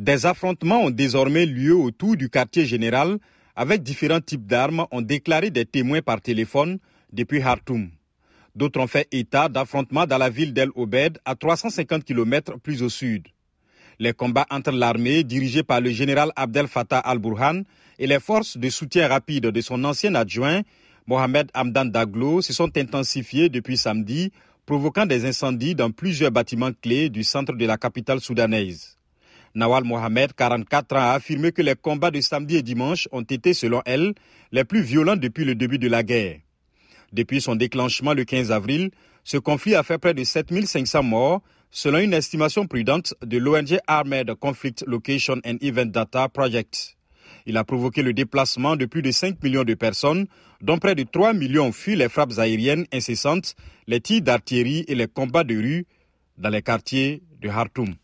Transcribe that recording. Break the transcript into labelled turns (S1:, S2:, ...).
S1: Des affrontements ont désormais lieu autour du quartier général avec différents types d'armes, ont déclaré des témoins par téléphone depuis Khartoum. D'autres ont fait état d'affrontements dans la ville d'El Obed, à 350 km plus au sud. Les combats entre l'armée, dirigée par le général Abdel Fattah al-Burhan, et les forces de soutien rapide de son ancien adjoint, Mohamed Hamdan Daglo, se sont intensifiés depuis samedi, provoquant des incendies dans plusieurs bâtiments clés du centre de la capitale soudanaise. Nawal Mohamed, 44 ans, a affirmé que les combats de samedi et dimanche ont été, selon elle, les plus violents depuis le début de la guerre. Depuis son déclenchement le 15 avril, ce conflit a fait près de 7500 morts, selon une estimation prudente de l'ONG Armed Conflict Location and Event Data Project. Il a provoqué le déplacement de plus de 5 millions de personnes, dont près de 3 millions fuient les frappes aériennes incessantes, les tirs d'artillerie et les combats de rue dans les quartiers de Khartoum.